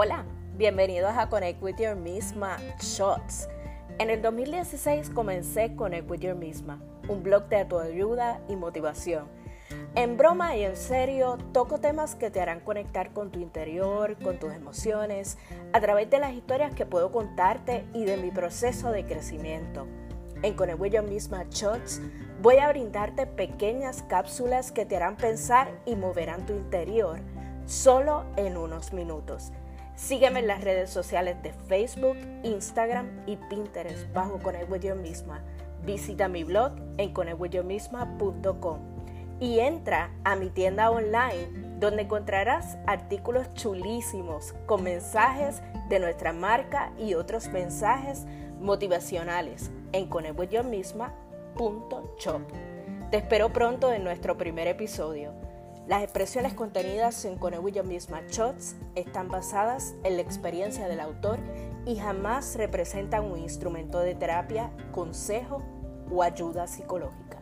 Hola, bienvenidos a Connect with Your Misma Shots. En el 2016 comencé Connect with Your Misma, un blog de autoayuda y motivación. En broma y en serio, toco temas que te harán conectar con tu interior, con tus emociones, a través de las historias que puedo contarte y de mi proceso de crecimiento. En Connect with Your Misma Shots voy a brindarte pequeñas cápsulas que te harán pensar y moverán tu interior solo en unos minutos. Sígueme en las redes sociales de Facebook, Instagram y Pinterest bajo Connect With Your Misma. Visita mi blog en connectwithyourmisma.com y entra a mi tienda online donde encontrarás artículos chulísimos con mensajes de nuestra marca y otros mensajes motivacionales en connectwithyourmisma.shop. Te espero pronto en nuestro primer episodio. Las expresiones contenidas en Conewillo Misma Shots están basadas en la experiencia del autor y jamás representan un instrumento de terapia, consejo o ayuda psicológica.